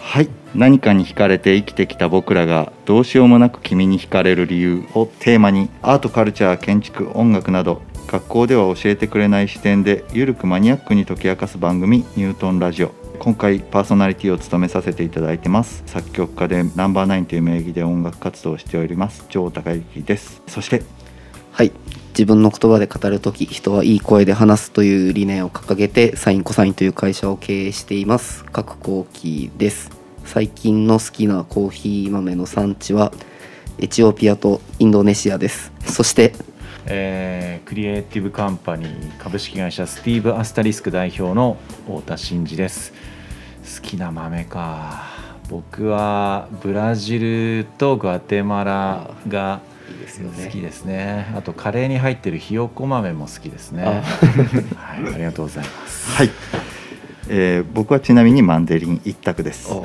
はい何かに惹かれて生きてきた僕らがどうしようもなく君に惹かれる理由をテーマにアートカルチャー建築音楽など学校では教えてくれない視点でゆるくマニアックに解き明かす番組「ニュートンラジオ」今回パーソナリティを務めさせていただいてます。作曲家でナンバーナインという名義で音楽活動をしております。城高之です。そしてはい。自分の言葉で語るとき人はいい声で話すという理念を掲げてサインコサインという会社を経営しています。角幸喜です。最近の好きなコーヒー豆の産地はエチオピアとインドネシアです。そしてえークリエイティブカンパニー株式会社スティーブ・アスタリスク代表の太田真二です。好きな豆か。僕はブラジルとグアテマラが好きですね。あとカレーに入ってるひよこ豆も好きですね。あ。はい、ありがとうございます。はい、えー僕はちなみにマンデリン一択です。お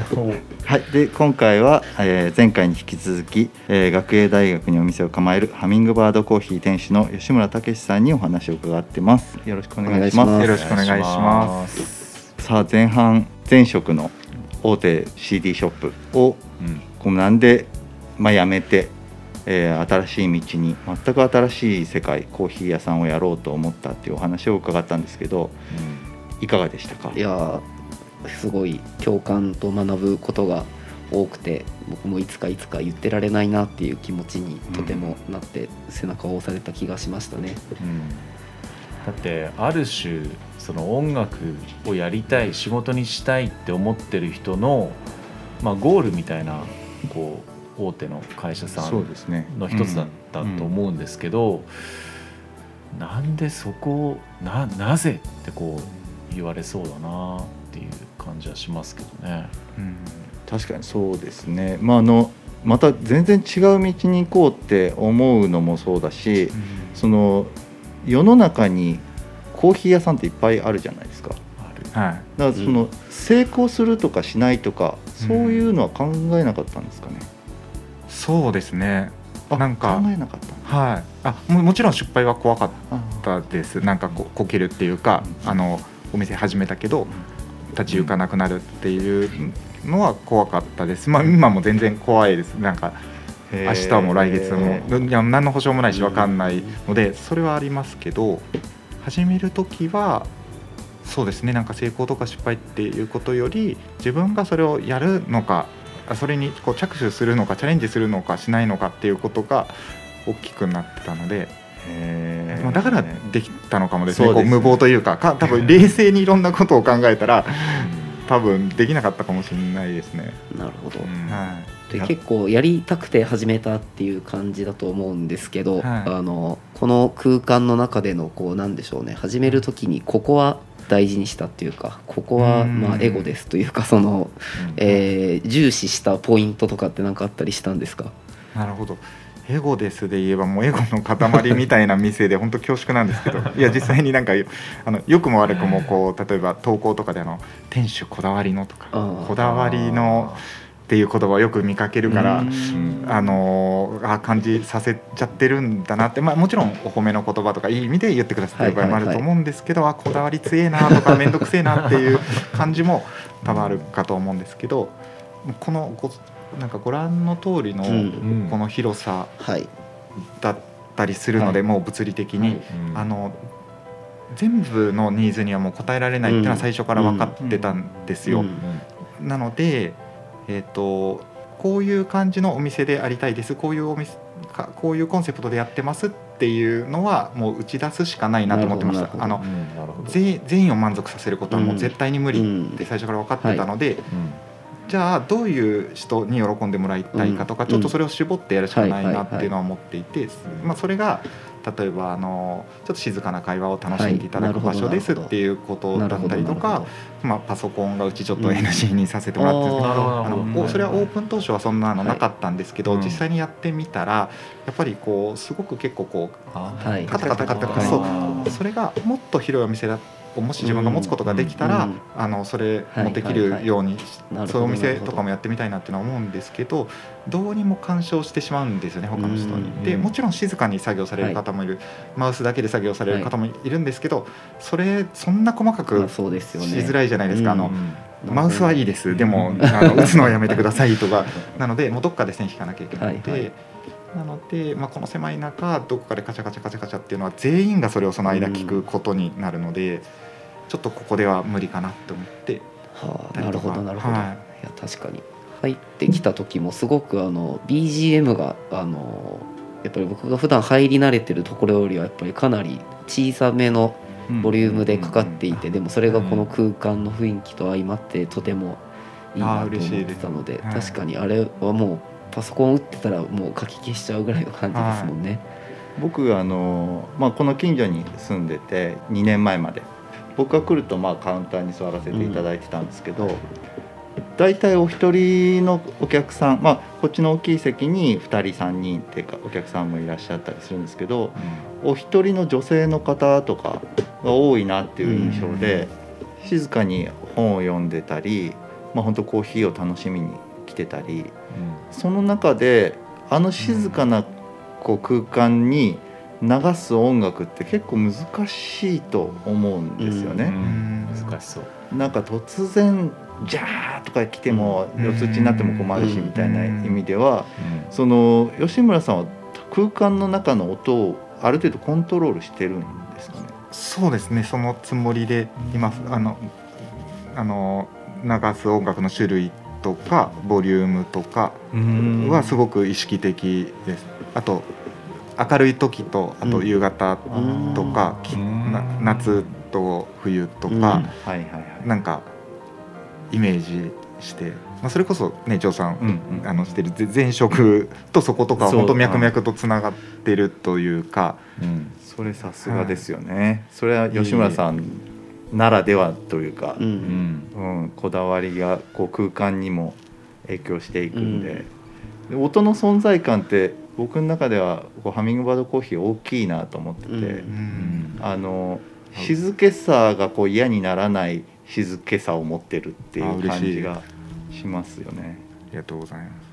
はい、で今回は、えー前回に引き続き、えー学芸大学にお店を構えるハミングバードコーヒー店主の吉村武さんにお話を伺ってます。よろしくお願いします。よろしくお願いします。さあ前半前職の大手 CD ショップをうん。こうなんで、まあ、辞めて、えー新しい道に全く新しい世界コーヒー屋さんをやろうと思ったっていうお話を伺ったんですけどいかがでしたか？いやーすごい共感と学ぶことが多くて僕もいつかいつか言ってられないなっていう気持ちにとてもなって背中を押された気がしましたね。うん。だってある種その音楽をやりたい仕事にしたいって思ってる人の、まあ、ゴールみたいなこう大手の会社さんですね。の一つだったと思うんですけど、なんでそこをななぜってこう言われそうだなっていう感じはしますけどね。うん確かにそうですね、まあ、あのまた全然違う道に行こうって思うのもそうだし、その世の中にコーヒー屋さんっていっぱいあるじゃないですか。ある。はい。だからその、成功するとかしないとかそういうのは考えなかったんですかね、そうですね。あなんか考えなかった。はい。あももちろん失敗は怖かっあたです。なんかここけるっていうかうん。あのお店始めたけど立ち行かなくなるっていうのは怖かったです。まあ今も全然怖いです。なんかへ明ー日も来月も。いや何の保証もないし分かんないのでそれはありますけど始める時はそうですねなんか成功とか失敗っていうことより自分がそれをやるのかあそれにこう着手するのかチャレンジするのかしないのかっていうことが大きくなってたので、まあ、だからできたのかもですね。ね。無謀というかか多分冷静にいろんなことを考えたら多分できなかったかもしれないですね。なるほど、うん。はい。で結構やりたくて始めたっていう感じだと思うんですけど、はい。あのこの空間の中でのこうなんでしょうね。始める時にここは大事にしたっていうかここはうん。まあエゴですというかその、えー重視したポイントとかって何かあったりしたんですか？なるほどエゴですで言えばもうエゴの塊みたいな店で本当恐縮なんですけど いや実際になんかあの良くも悪くもこう例えば投稿とかであの「店主こだわりの」とかあー「こだわりの」っていう言葉をよく見かけるからうん。あのあ感じさせちゃってるんだなって、まあ、もちろんお褒めの言葉とかいい意味で言ってくださってる場合もあると思うんですけど、あこだわり強えなとか 面倒くせえなっていう感じも多分あるかと思うんですけどこのごなんかご覧の通りのうん。この広さはい。だったりするので、もう物理的に、うん。あの全部のニーズにはもう応えられないっていうのは最初から分かってたんですよ。うん。なので、えー、とこういう感じのお店でありたいです。こういうお店かこういうコンセプトでやってますっていうのはもう打ち出すしかないなと思ってました。あのうん全全員を満足させることはもう絶対に無理うん。って最初から分かってたので、うんじゃあどういう人に喜んでもらいたいかとか、うんちょっとそれを絞ってやるしかないなってはいうのは思っていて、まあ、それが例えばあのちょっと静かな会話を楽しんでいただくはい場所ですっていうことだったりとか、まあ、パソコンがうちちょっと NG にさせてもらってるん。ですけどあのおそれはオープン当初はそんなのなかったんですけど、はい。実際にやってみたらやっぱりこうすごく結構こうカタカタカタカタはいそうそれがもっと広いお店だっをもし自分が持つことができたら、うんあのそれもできはいはい。はいるように、なるほどそういうお店とかもやってみたいなっていうのは思うんですけどどうにも干渉してしまうんですよね他の人に。うんでもちろん静かに作業される方もいる、マウスだけで作業される方もいるんですけど、それそんな細かまくしづらいじゃないですか。あのうんマウスはいいです、でもあの打つのはやめてくださいとか。なのでもうどっかで線引かなきゃいけないので、はいはいなので、まあ、この狭い中どこかでカチャカチャカチャカチャっていうのは全員がそれをその間聞くことになるので、ちょっとここでは無理かなって思ってはあ、なるほどなるほど、はい。い、や確かに。入ってきた時もすごくあの BGM があのやっぱり僕が普段入り慣れてるところよりはやっぱりかなり小さめのボリュームでかかっていて、でもそれがこの空間の雰囲気と相まってとてもいいなと思ってたのであー嬉しい確かにあれはもうパソコン打ってたらもう書き消しちゃうぐらいの感じですもんね。僕あの、まあ、この近所に住んでて2年前まで。僕が来るとまあカウンターに座らせていただいてたんですけど、大体お一人のお客さん、まあ、こっちの大きい席に2人3人っていうかお客さんもいらっしゃったりするんですけどお一人の女性の方とかが多いなっていう印象で、静かに本を読んでたり、まあ、本当コーヒーを楽しみに来てたりその中であの静かなこう空間に流す音楽って結構難しいと思うんですようんね。難しそう。なんか突然「ジャー」とか来てもうん。四つ打ちになっても困るしうんみたいな意味ではうん。その吉村さんは空間の中の音をある程度コントロールしてるんですかね？そうですね。そのつもりでいます。あのあの流す音楽の種類とかボリュームとかはすごく意識的です。あと明るい時とあと夕方とか、きうん。な夏と冬とか、うん。はいはいはい。なんかイメージして、まあ、それこそねジョーさん、うんうん。あのしてるぜ前職とそことか本当脈々とつながってるというか。うん。それさすがですよね。それは吉村さんならではというかう、ん。うんうん、こだわりがこう空間にも影響していくんで,、で音の存在感って僕の中ではこうハミングバードコーヒー大きいなと思ってて、うん。うん。あの静けさがこう嫌にならない静けさを持ってるっていう感じがしますよね。ありがとうございます。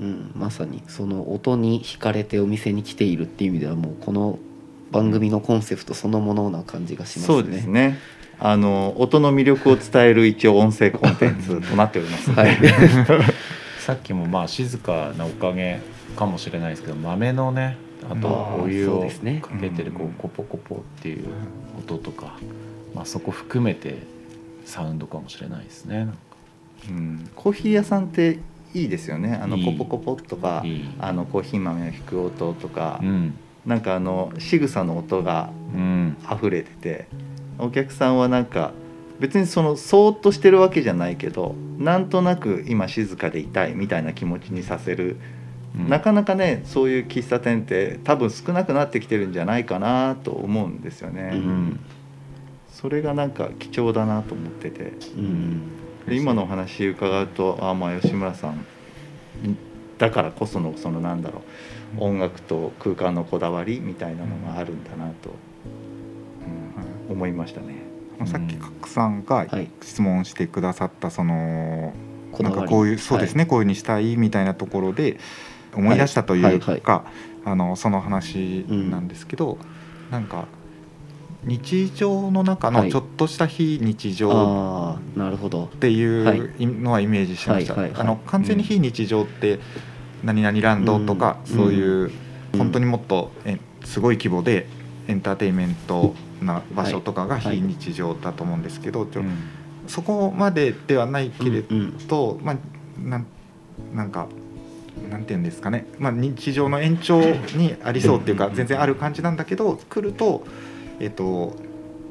うん、まさにその音に惹かれてお店に来ているっていう意味ではもうこの番組のコンセプトそのものな感じがしますね。そうですねあの音の魅力を伝える一応音声コンテンツとなっておりますはい。さっきもまあ静かなおかげかもしれないですけど豆のねあとお湯をかけてるこうん。うコポコポっていう音とか、まあ、そこ含めてサウンドかもしれないですねなんか。うん。コーヒー屋さんっていいですよね。あのコポコポとかいい。あのコーヒー豆を引く音とか、うん。なんかあの仕草の音がうん。溢れててお客さんはなんか別にそのそーっとしてるわけじゃないけどなんとなく今静かでいたいみたいな気持ちにさせる、うん。なかなかねそういう喫茶店って多分少なくなってきてるんじゃないかなと思うんですよね、うん。それがなんか貴重だなと思ってて。うん。で今のお話伺うとあまあ吉村さんだからこそのそのなんだろう音楽と空間のこだわりみたいなのがあるんだなと、うん思いましたね。さっき角さんがはい。質問してくださったそのなんかこういうそうですね、こういうふうにしたいみたいなところで思い出したというか、あのその話なんですけど、なんか日常の中はい。のちょっとした非日常ああなるほど。っていうはいのはイメージしました。あの完全に非日常って何々ランドとか、うん。そういう、うん。本当にもっとえすごい規模でエンターテインメントな場所とかがはい。非日常だと思うんですけど、そこまでではないけれど、まあなんなんかなんていうんですかね、まあ、日常の延長にありそうっていうかうん全然ある感じなんだけど来るとえっと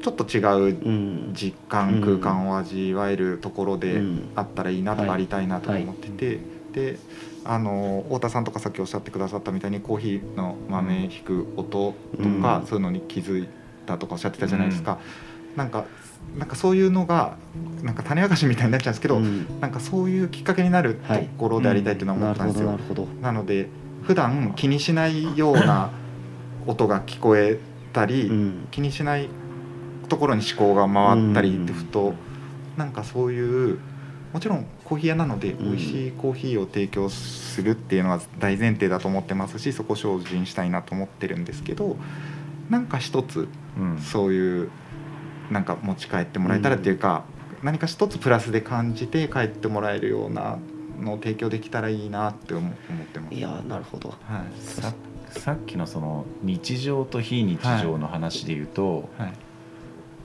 ちょっと違ううん。実感うん空間を味わえるところでうん。あったらいいなとはいかありたいなとか思ってて、であの太田さんとかさっきおっしゃってくださったみたいにコーヒーの豆引く音とか、うん。そういうのに気づいたとかおっしゃってたじゃないですか、なんかなんかそういうのがなんか種明かしみたいになっちゃうんですけど、うん。なんかそういうきっかけになるとはいころでありたいっていうのは思ったんですよ。どなるほど。なので普段気にしないような音が聞こえたり、うん。気にしないところに思考が回ったりってうん。ふとなんかそういうもちろんコーヒー屋なのでうん。美味しいコーヒーを提供するっていうのは大前提だと思ってますしそこを精進したいなと思ってるんですけどなんか一つうん。そういうなんか持ち帰ってもらえたらっていうか、何か一つプラスで感じて帰ってもらえるようなのを提供できたらいいなって思思ってます。いやーなるほど。はい。ささっきのその日常と非日常の話で言うと、はい。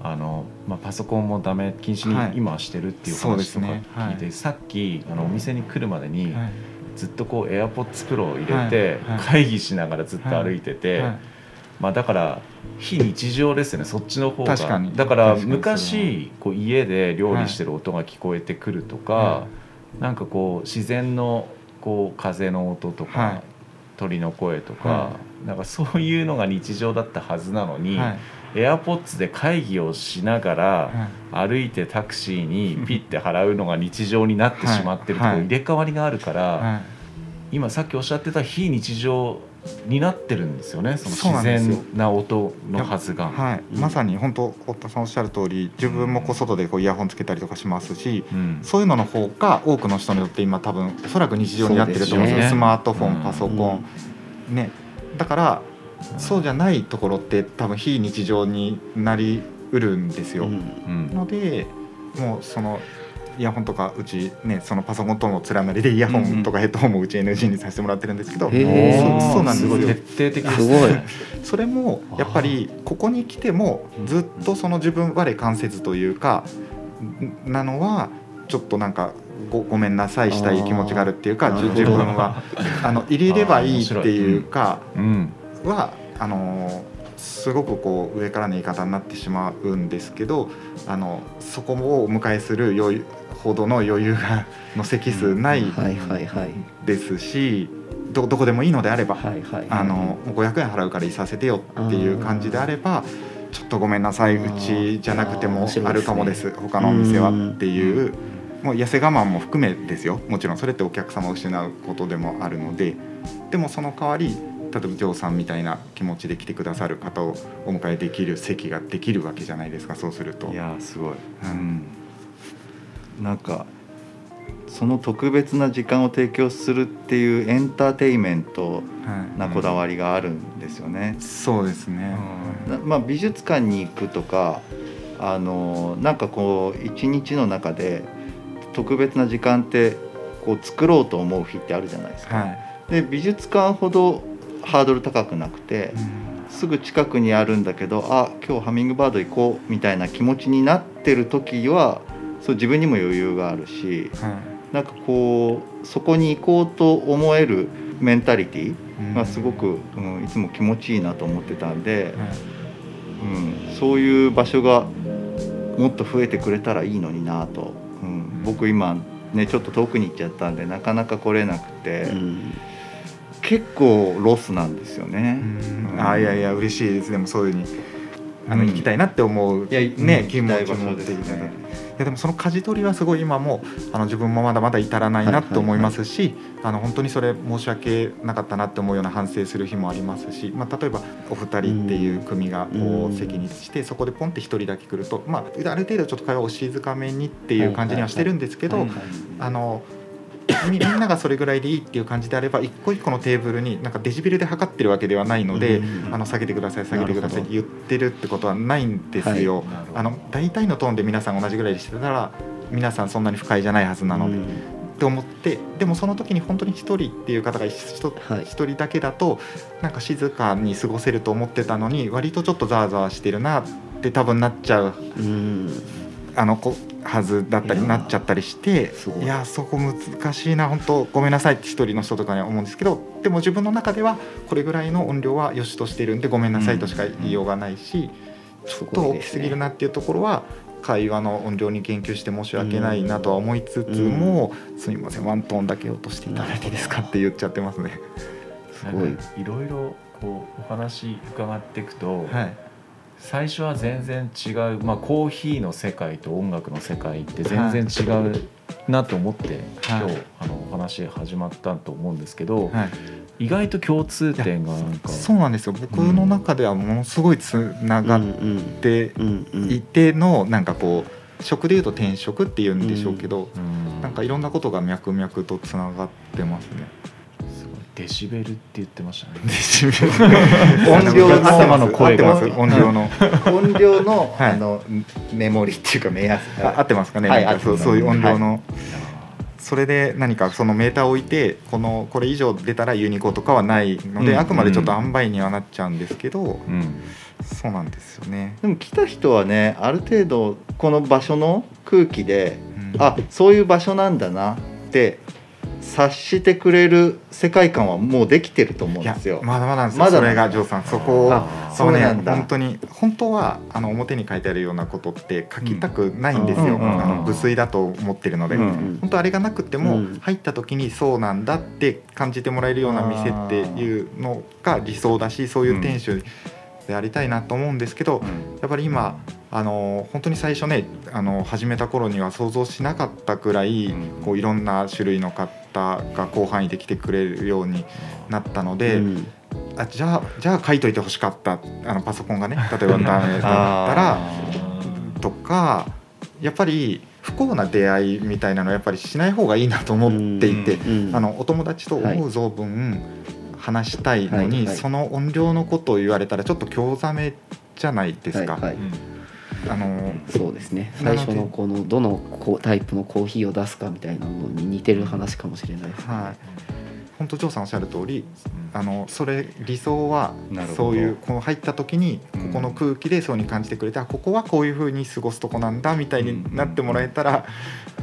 あのまあ、パソコンもダメ禁止はい。に今はしてるっていう話とかね。聞いて、はい。さっきあのお店に来るまでに、はい。ずっとこう AirPods Pro を入れて、会議しながらずっと歩いてて、はいまあ、だから非日常ですよね。そっちの方が。確かに。だから昔こう家で料理してる音が聞こえてくるとか、はなんかこう自然のこう風の音とか、はい。鳥の声とか、はなんかそういうのが日常だったはずなのに、はい。AirPods で会議をしながら、はい。歩いてタクシーにピッて払うのが日常になってしまってるとこはい。入れ替わりがあるから、はい。今さっきおっしゃってた非日常になってるんですよねその自然な音のはずが。はい。うん。まさに本当堀田さんおっしゃる通り自分もこう外でこうイヤホンつけたりとかしますしうん。そういうのの方が多くの人によって今多分おそらく日常になってると思うんですよ。ね。スマートフォン、うん。パソコン、ね。だからそうじゃないところって多分非日常になりうるんですよ、のでもうそのイヤホンとかうちねそのパソコンとの連なりでイヤホンとかヘッドホンもうち NG にさせてもらってるんですけど、へー。そうそうなんですよ。ごい徹底的ですすごいそれもやっぱりここに来てもずっとその自分我関せずというかんなのはちょっとなんかごごめんなさいしたい気持ちがあるっていうか自分はあの入れればいいっていうかうん。はあのすごくこう上からの言い方になってしまうんですけどあのそこをお迎えするほどの余裕がの席数ないはいはいはい。ですしどどこでもいいのであればはいはいあのもう500円払うからいさせてよっていう感じであればちょっとごめんなさいうちじゃなくてもあるかもです。他のお店はっていうもう痩せ我慢も含めですよ。もちろんそれってお客様を失うことでもあるのででもその代わり例えばジョーさんみたいな気持ちで来てくださる方をお迎えできる席ができるわけじゃないですかそうすると。いやーすごい、ううんん、なんかその特別な時間を提供するっていうエンターテインメントはいなこだわりがあるんですよね。そうですね。なまあ、美術館に行くとかあのなんかこう一日の中で特別な時間ってこう作ろうと思う日ってあるじゃないですか。はい。で美術館ほどハードル高くなくてすぐ近くにあるんだけどあ今日ハミングバード行こうみたいな気持ちになってる時はそう自分にも余裕があるしはい。なんかこうそこに行こうと思えるメンタリティうん。がすごく、うん、いつも気持ちいいなと思ってたんで、はい。うん、そういう場所がもっと増えてくれたらいいのになと、うん、僕今ねちょっと遠くに行っちゃったんでなかなか来れなくて、うん。結構ロスなんですよね。うん。あいやいや嬉しいです。でもそういうふうにあの、うん。行きたいなって思ういやね、うん。気持ちもていですねいやでもその舵取りはすごい今もあの自分もまだまだ至らないなと思いますし、あの本当にそれ申し訳なかったなって思うような反省する日もありますし、まあ、例えばお二人っていう組がこう席にしてそこでポンって一人だけ来ると、まあ、ある程度ちょっと会話を静かめにっていう感じにはしてるんですけど、あのみ みんながそれぐらいでいいっていう感じであれば一個一個のテーブルになんかデシベルで測ってるわけではないので、うんあの下げてください下げてくださいって言ってるってことはないんですはい。よ。なるほど。あの大体のトーンで皆さん同じぐらいでしてたら皆さんそんなに不快じゃないはずなので、うん。って思ってでもその時に本当に一人っていう方が一人はい。一人だけだとなんか静かに過ごせると思ってたのに割とちょっとざわざわしてるなって多分なっちゃう。うん。あのこはずだったりなっちゃったりしてい。いやーそこ難しいな本当ごめんなさいって一人の人とかには思うんですけどでも自分の中ではこれぐらいの音量は良しとしてるんでごめんなさいとしか言いようがないし、ちょっと大きすぎるなっていうところは会話の音量に言及して申し訳ないなとは思いつつも、すみませんワントーンだけ落としていただいていいですかって言っちゃってますね。すごい。いろいろこうお話伺っていくと、はい最初は全然違う、まあ、コーヒーの世界と音楽の世界って全然違うなと思って、はい。今日あのお話始まったと思うんですけど、はい。意外と共通点がなんか。そうなんですよ。僕の中ではものすごいつながっうんてうんうん。いてのなんかこう職でいうと転職っていうんでしょうけど、うんなんかいろんなことが脈々とつながってますね。デシベルって言ってましたね。音量の。頭の声が。音量の。音量の,、はい。あのメモリっていうか目安。あ合ってますかね、はいそうそういう音量の、はそれで何かそのメーターを置いてこのこれ以上出たらユニコとかはないので、うんあくまでちょっと塩梅にはなっちゃうんですけど、うん。そうなんですよね。でも来た人はねある程度この場所の空気で、うん。あそういう場所なんだなって察してくれる世界観はもうできてると思うんですよ。まだまだなんですよまだそれがジョーさん。そこをあそうね本当に本当はあの表に書いてあるようなことって書きたくないんですよ、うんうんあの無粋だと思ってるので、うん本当あれがなくても、うん。入った時にそうなんだって感じてもらえるような店っていうのが理想だしそういう店主でありたいなと思うんですけど、やっぱり今あの本当に最初ねあの始めた頃には想像しなかったくらい、うん。こういろんな種類の方が広範囲で来てくれるようになったので、うん。あじゃあじゃあ書いといてほしかった。あのパソコンがね。例えばダメだったら とかやっぱり不幸な出会いみたいなのはやっぱりしない方がいいなと思っていて、うんあのお友達と思う存分話したいのに、はいはいその音量のことを言われたらちょっと興ざめじゃないですか。はいはいあのそうですね。最初のこのどのタイプのコーヒーを出すかみたいなのに似てる話かもしれないですね、はい。本当ジョーさんおっしゃる通りあのそれ理想はそういうこの入った時にここの空気でそうに感じてくれて、あここはこういうふうに過ごすとこなんだみたいになってもらえたら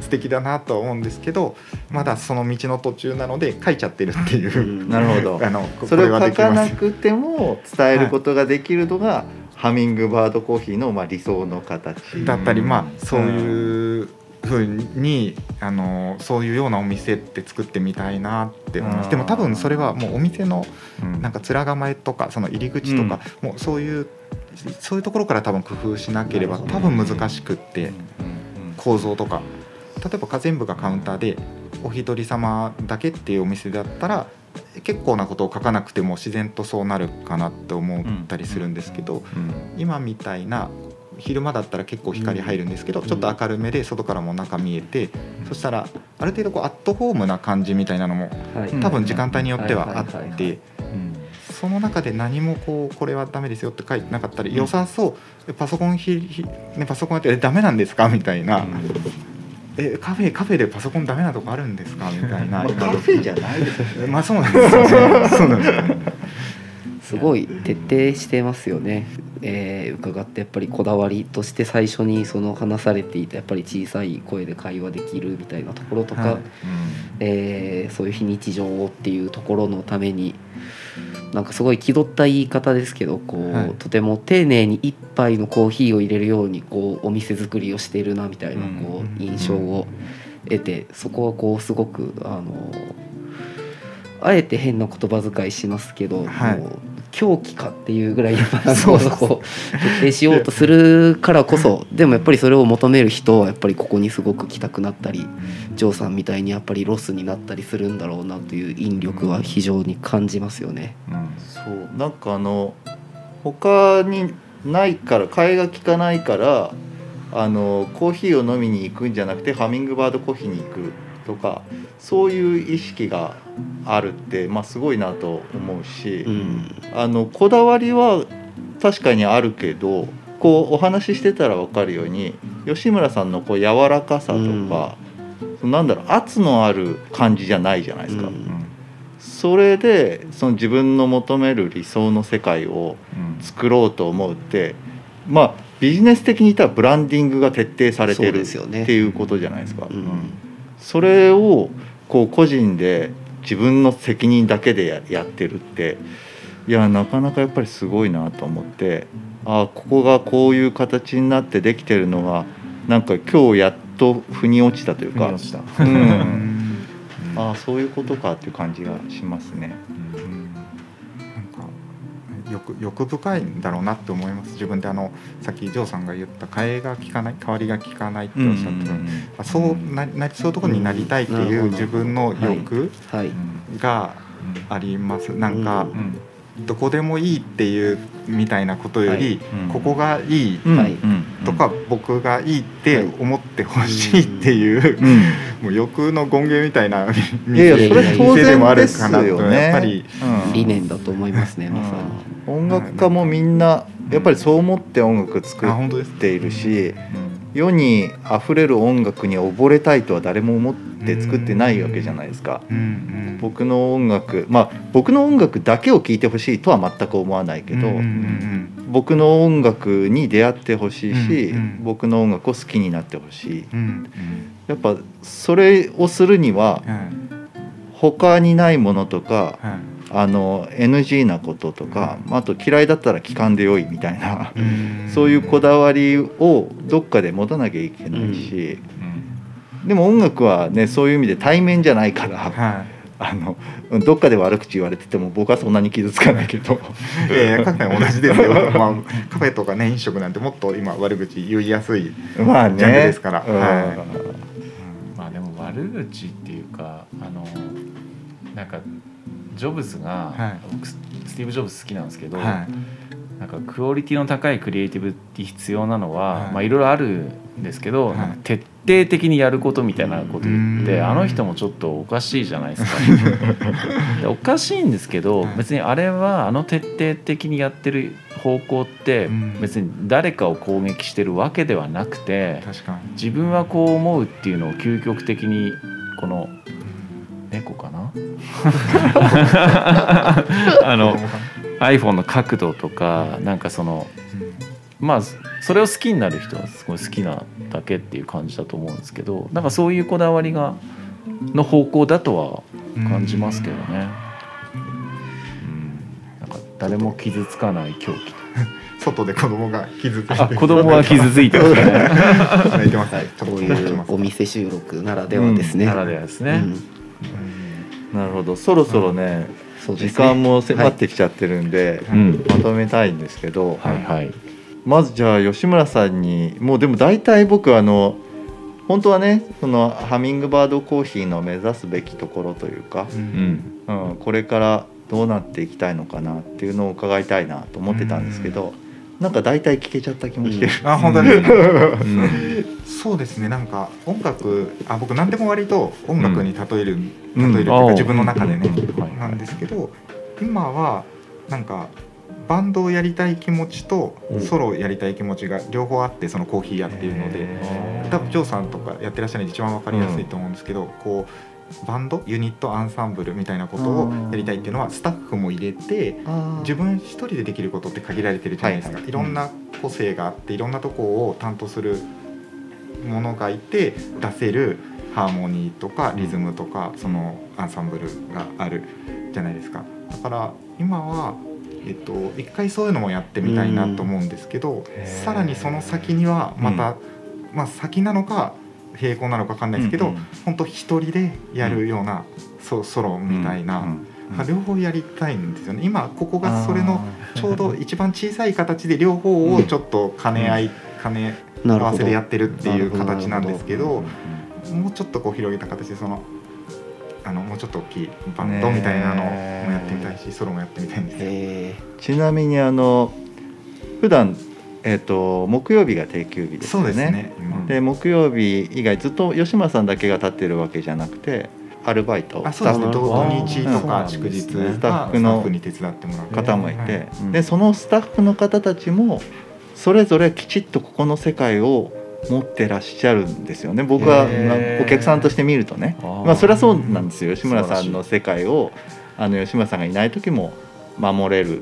素敵だなとは思うんですけどまだその道の途中なので書いちゃってるっていう、うん。なるほど。あのこそれを書かなくても伝えることができるのが、ハミングバードコーヒーのまあ理想の形。だったり、うん。まあそういうふうにあのそういうようなお店って作ってみたいなって思いまうん。すでも多分それはもうお店のうん。なんか面構えとかその入り口とか、もうそういうそういうところから多分工夫しなければ多分難しくって構造とか。例えば全部がカウンターでお一人様だけっていうお店だったら結構なことを書かなくても自然とそうなるかなって思ったりするんですけど、うん。今みたいな昼間だったら結構光入るんですけど、うん。ちょっと明るめで外からも中見えて、そしたらある程度こうアットホームな感じみたいなのも多分時間帯によってはあってうん。その中で何もこうこれはダメですよって書いてなかったら良さそう。パソコンひひ、ね、パソコンやってえダメなんですか？みたいな、えカフェカフェでパソコンダメなとこあるんですか？みたいな。まあ、カフェじゃないですよね。まあそうなんですよね。そうなんですよね。すごい徹底してますよね、えー伺ってやっぱりこだわりとして最初にその話されていたやっぱり小さい声で会話できるみたいなところとか、はい。えーそういう非日常をっていうところのためになんかすごい気取った言い方ですけどこう、はい。とても丁寧に一杯のコーヒーを入れるようにこうお店作りをしているなみたいなうん。こう印象を得てそこはこうすごくあのあえて変な言葉遣いしますけど、はい。もう狂気かっていうぐらいやっぱそうそこを徹底しようとするからこそでもやっぱりそれを求める人はやっぱりここにすごく来たくなったりジョーさんみたいにやっぱりロスになったりするんだろうなという引力は非常に感じますよね。うんそうなんかあの他にないから替えが利かないからあのコーヒーを飲みに行くんじゃなくてハミングバードコーヒーに行くとかそういう意識があるって、まあ、すごいなと思うし、うん。あのこだわりは確かにあるけどこうお話ししてたら分かるように吉村さんのこう柔らかさとか、なんだろう圧のある感じじゃないじゃないですか。うん。それでその自分の求める理想の世界をうん。作ろうと思うってまあビジネス的に言ったらブランディングが徹底されてるっていうことじゃないですか。うんそれをこう個人で自分の責任だけでややってるっていやなかなかやっぱりすごいなと思ってああここがこういう形になってできてるのがなんか今日やっと腑に落ちたというかう、うんんああそういうことかっていう感じがしますね。なんか欲欲深いんだろうなって思います。自分であのさっきジョーさんが言った替えが利かない代わりが利かないっておっしゃってた。のあそうななそういうところになりたいっていううん自分の欲はい。があります。なんか、うん。うんどこでもいいっていうみたいなことより、はい。うん。ここがいいうん。はい。うん。とか、僕がいいって思ってほしいっていう、うん。もう欲の権限みたいないやいやそれ当店でもあ然でするかなとやっぱり、うん。理念だと思いますねまさに。音楽家もみんなやっぱりそう思って音楽作っているし世にあふれる音楽に溺れたいとは誰も思って作ってないわけじゃないですか。うんうん。僕の音楽まあ僕の音楽だけを聴いてほしいとは全く思わないけど、うんうん僕の音楽に出会ってほしいし、うんうん。僕の音楽を好きになってほしい。うんうん。やっぱそれをするにはうんはい。他にないものとかはいあの NG なこととか、あと嫌いだったら聞かんでよいみたいな、うん。そういうこだわりをどっかで持たなきゃいけないし、でも音楽はねそういう意味で対面じゃないから、はい。あのどっかで悪口言われてても僕はそんなに傷つかないけど。いやいやカフェも同じですよ、まあ、カフェとかね飲食なんてもっと今悪口言いやすい、まあね。ジャンルですから。うん。はまあでも悪口っていうかあのなんかジョブズが、はい。僕ススティーブ・ジョブズ好きなんですけど、はい。なんかクオリティの高いクリエイティブって必要なのは、はい。まあいろいろあるんですけど、はい。徹底的にやることみたいなこと言って、うん。あの人もちょっとおかしいじゃないですか。でおかしいんですけど、はい。別にあれはあの徹底的にやってる方向ってうん。別に誰かを攻撃してるわけではなくて自分はこう思うっていうのを究極的にこの猫かな？あの iPhone の角度とかなんかそのまあそれを好きになる人はすごい好きなだけっていう感じだと思うんですけどなんかそういうこだわりがの方向だとは感じますけどね。うん。なんか誰も傷つかない狂気。外で子供が傷ついてあ子供は傷ついてますね。泣いこういうお店収録ならではですね、ならではですね。うんなるほど。そろそろね、そうですね。時間も迫ってきちゃってるんで、うん。まとめたいんですけど、はいはい。まずじゃあ吉村さんにもうでも大体僕あの本当はねそのハミングバードコーヒーの目指すべきところというか、ううん。ん。うん、これからどうなっていきたいのかなっていうのを伺いたいなと思ってたんですけど、なんか大体聞けちゃった気もしてる、あ本当に うんそうですね。なんか音楽あ僕何でも割と音楽に例える、うん例えるっていうか自分の中でね、はいなんですけど今はなんかバンドをやりたい気持ちとうん。ソロをやりたい気持ちが両方あってそのコーヒーやっていうので。多分ジョーさんとかやってらっしゃるので一番わかりやすいと思うんですけど、こうバンドユニットアンサンブルみたいなことをやりたいっていうのはスタッフも入れて自分一人でできることって限られてるじゃないですか、はいはい。いろんな個性があっていろんなとこを担当するものがいて出せるハーモニーとかリズムとかそのアンサンブルがあるじゃないですか。だから今は、えっと、一回そういうのもやってみたいなと思うんですけどさらにその先にはまた、まあ先なのか並行なのか分かんないですけど、うんうん。本当一人でやるような、そうソロみたいな、うんうんまあ両方やりたいんですよね。今ここがそれのちょうど一番小さい形で両方をちょっと兼ね合い、兼ね合なるほど。わせでやってるっていう形なんですけうど。んもうちょっとこう広げた形でそのあのもうちょっと大きいバンねドみたいなのもやってみたいしソロもやってみたいんですよ。え。ちなみにあの普段えっ、と木曜日が定休日ですそうよねですね。今で木曜日以外ずっと吉村さんだけが立ってるわけじゃなくてアルバイトあそうですね。土スタッフ土日とうんか祝日スタッフのスタッフに手伝ってもらう。方もいて、でそのスタッフの方たちもそれぞれきちっとここの世界を持ってらっしゃるんですよね。僕はお客さんとして見るとね。まあそれはそうなんですよ。吉村さんの世界をあの吉村さんがいない時も守れる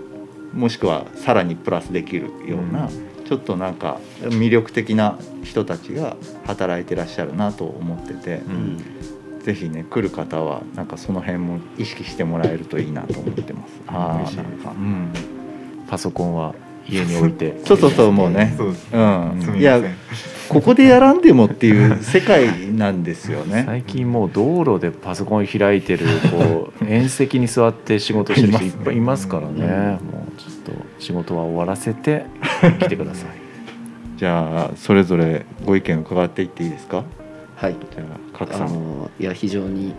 もしくはさらにプラスできるような、ちょっとなんか魅力的な人たちが働いてらっしゃるなと思ってて、ーうん。ぜひね来る方はなんかその辺も意識してもらえるといいなと思ってます。あなんか。うん。パソコンは家に置いて。そうそうそうもうねそうんいやここでやらんでもっていう世界なんですよね。最近もう道路でパソコン開いてるこう縁石に座って仕事してる人いっぱいいますからね。もうちょっと仕事は終わらせて 来てください。じゃあそれぞれご意見伺っていっていいですか？はいじゃあ賀来あさん。のいや非常に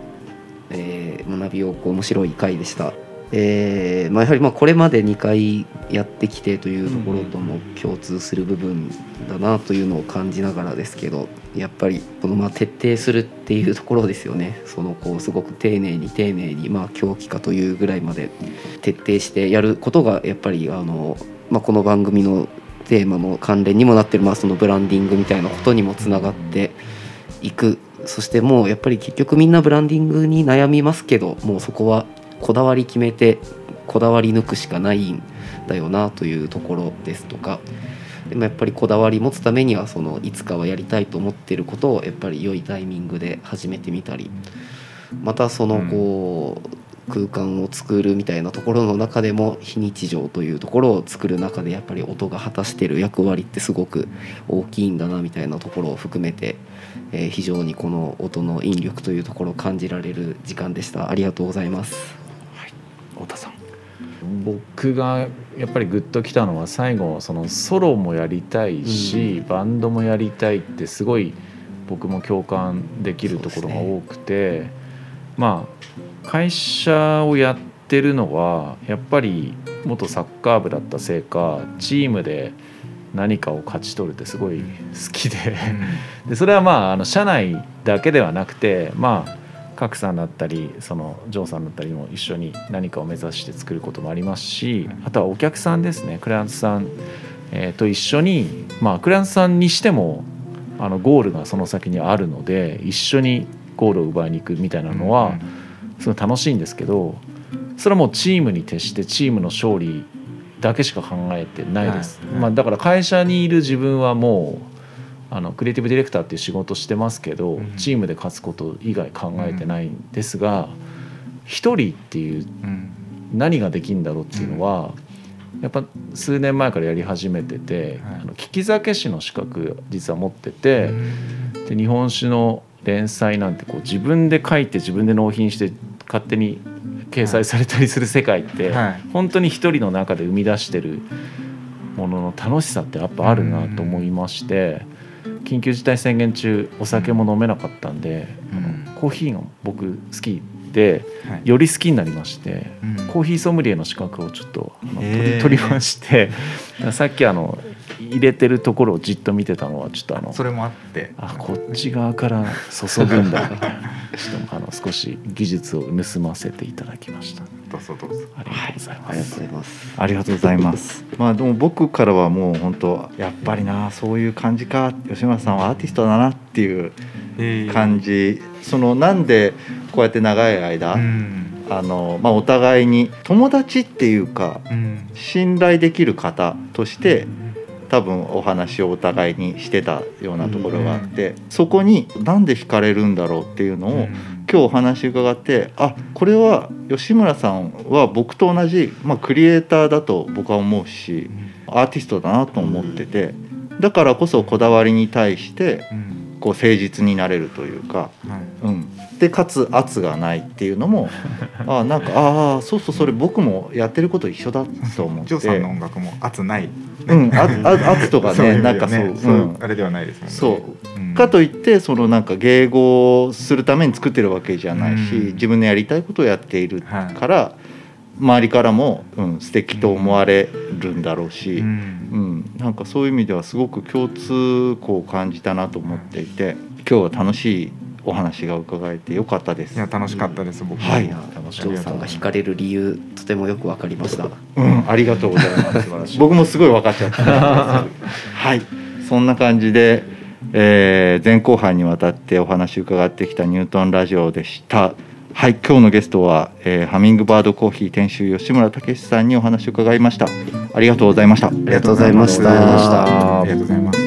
えー学びをこう面白い回でした。えーまあ、やはりまあこれまで2回やってきてというところとも共通する部分だなというのを感じながらですけどやっぱりこのまあ徹底するっていうところですよね。そのこうすごく丁寧に丁寧にまあ狂気かというぐらいまで徹底してやることがやっぱりあの、まあ、この番組のテーマの関連にもなってる、まあ、そのブランディングみたいなことにもつながっていく。そしてもうやっぱり結局みんなブランディングに悩みますけどもうそこはこだわり決めてこだわり抜くしかないんだよなというところですとか。でもやっぱりこだわり持つためにはそのいつかはやりたいと思っていることをやっぱり良いタイミングで始めてみたり。またそのこう空間を作るみたいなところの中でも非日常というところを作る中でやっぱり音が果たしている役割ってすごく大きいんだなみたいなところを含めて、えー非常にこの音の引力というところを感じられる時間でした。ありがとうございます。太田さん。僕がやっぱりグッときたのは最後そのソロもやりたいし、バンドもやりたいってすごい僕も共感できるところが多くて、まあ会社をやってるのはやっぱり元サッカー部だったせいかチームで何かを勝ち取るってすごい好きで。でそれはまああの社内だけではなくてまあ賀来さんだったりそのジョーさんだったりも一緒に何かを目指して作ることもありますしあとはお客さんですね。クライアントさん、えーと一緒にまあクライアントさんにしてもあのゴールがその先にあるので一緒にゴールを奪いに行くみたいなのはすごい楽しいんですけどそれはもうチームに徹してチームの勝利だけしか考えてないです、はい。まあ、だから会社にいる自分はもうあのクリエイティブディレクターっていう仕事してますけど、うんチームで勝つこと以外考えてないんですが一、人っていううん何ができるんだろうっていうのは、やっぱ数年前からやり始めてて、はい。あの聞き酒師の資格実は持ってて、で日本酒の連載なんてこう自分で書いて自分で納品して勝手に掲載されたりする世界って、はい。本当に一人の中で生み出してるものの楽しさってやっぱあるなと思いまして、緊急事態宣言中お酒も飲めなかったんで、うん。コーヒーが僕好きではい。より好きになりまして。うん。コーヒーソムリエの資格をちょっと取りましてさっきあの入れてるところをじっと見てたのはちょっとあのそれもあって。あこっち側から注ぐんだ。みたいなちょっとあの少し技術を盗ませていただきました。どうぞどうぞ。ありがとうございます、ありがとうございます。ありがとうございます。まあでも僕からはもう本当やっぱりなそういう感じか。吉村さんはアーティストだなっていう感じ。そのなんでこうやって長い間、うん。あのまあお互いに友達っていうかうん。信頼できる方として多分お話をお互いにしてたようなところがあって、そこになんで惹かれるんだろうっていうのを、今日お話伺ってあこれは吉村さんは僕と同じ、まあ、クリエイターだと僕は思うしアーティストだなと思っててだからこそこだわりに対してうん。こう誠実になれるというか、はい。うん、でかつ圧がないっていうのもあなんかああそうそうそれ僕もやってること一緒だと思って。ジョーさんの音楽も圧ないうん、ああ圧とかね意味ではなんかそう、そううんあれではないですもんね。そう。うん。かといってそのなんか迎合するために作ってるわけじゃないし、うん。自分のやりたいことをやっているはい。から、周りからも、うん、素敵と思われるんだろうし、ううんん。なんかそういう意味ではすごく共通項を感じたなと思っていて今日は楽しいお話が伺えてよかったですい。や楽しかったです僕もはい楽しジョーさんが惹かれる理由とてもよくわかりましたうん、ありがとうございます。僕もすごい分かっちゃった。はい、そんな感じで、えー前後半にわたってお話伺ってきたニュートンラジオでした。はい、今日のゲストは、えーハミングバードコーヒー店主吉村武さんにお話を伺いました。ありがとうございました。ありがとうございましたありがとうございます